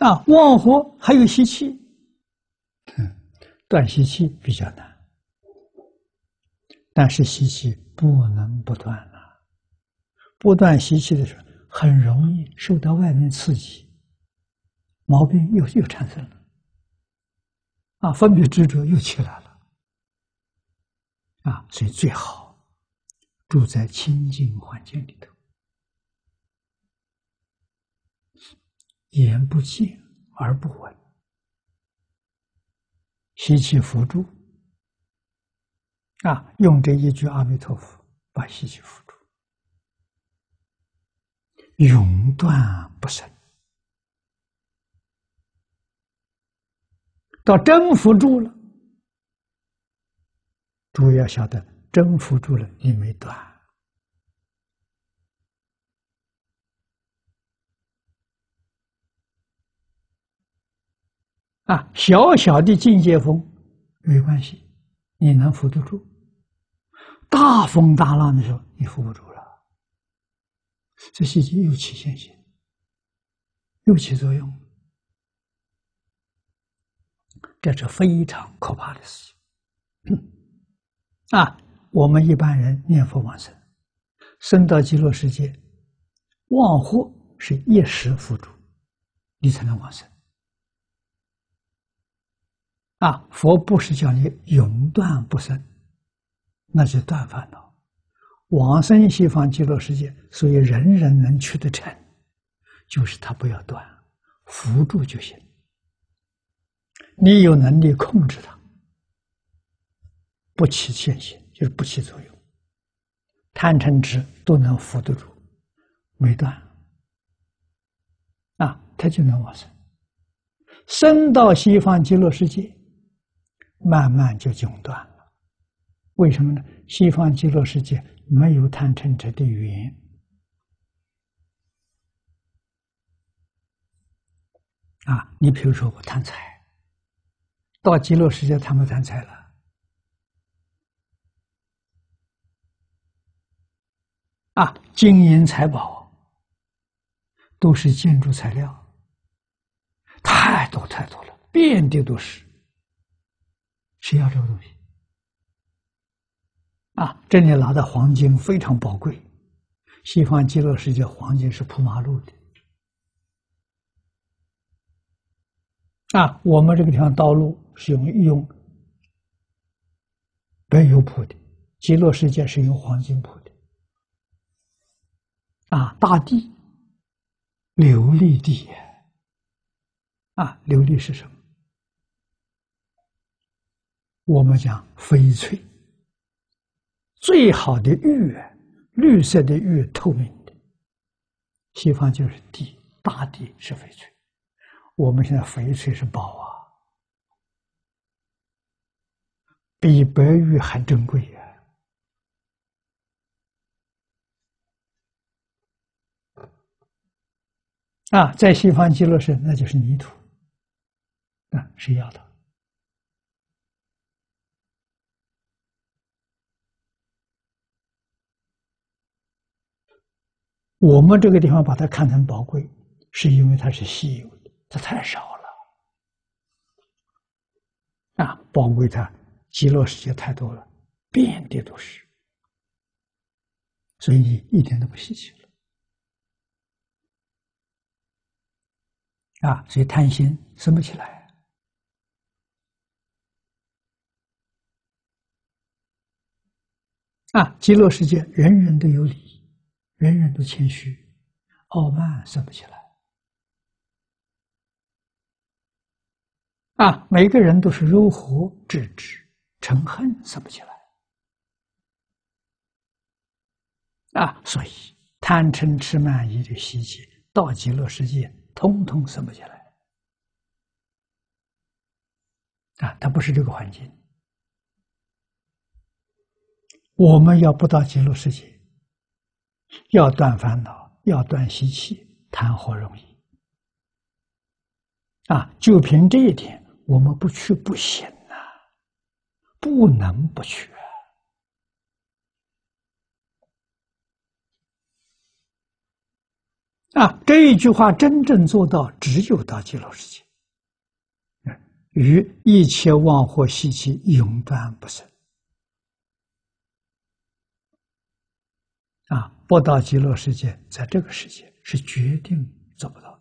啊，旺火还有习气，嗯，断习气比较难，但是习气不能不断啊，不断习气的时候，很容易受到外面刺激，毛病又又产生了，啊，分别执着又起来了，啊，所以最好住在清净环境里头。言不见而不闻，吸气扶住啊！用这一句阿弥陀佛把吸气扶住，永断不生。到真扶住了，诸位要晓得，真扶住了，你没断。啊，小小的境界风没关系，你能扶得住；大风大浪的时候，你扶不住了。这细节又起现行，又起作用，这是非常可怕的事情。啊，我们一般人念佛往生，生到极乐世界，忘祸是一时扶住，你才能往生。啊，佛不是叫你永断不生，那是断烦恼。往生西方极乐世界，所以人人能去得成，就是他不要断，扶住就行。你有能力控制它，不起现行，就是不起作用。贪嗔痴都能扶得住，没断，啊，他就能往生，生到西方极乐世界。慢慢就中断了，为什么呢？西方极乐世界没有贪嗔痴的缘啊！你比如说我贪财，到极乐世界贪不贪财了？啊，金银财宝都是建筑材料，太多太多了，遍地都是。谁要这个东西？啊，这里拿的黄金非常宝贵。西方极乐世界黄金是铺马路的，啊，我们这个地方道路是用用白油铺的，极乐世界是用黄金铺的。啊，大地琉璃地，啊，琉璃是什么？我们讲翡翠，最好的玉，绿色的玉，透明的。西方就是地，大地是翡翠。我们现在翡翠是宝啊，比白玉还珍贵呀！啊，在西方极乐世那就是泥土，啊，谁要的？我们这个地方把它看成宝贵，是因为它是稀有的，它太少了。啊，宝贵它极乐世界太多了，遍地都是，所以一点都不稀奇了。啊，所以贪心生不起来。啊，极乐世界人人都有理。人人都谦虚，傲慢生不起来。啊，每个人都是如何制止嗔恨生不起来。啊，所以贪嗔痴慢疑的习气到极乐世界，通通生不起来。啊，它不是这个环境。我们要不到极乐世界。要断烦恼，要断习气，谈何容易？啊！就凭这一点，我们不去不行啊，不能不去啊，这一句话真正做到，只有到极乐世界，与一切妄惑习气永断不生。啊，波到极乐世界，在这个世界是决定做不到。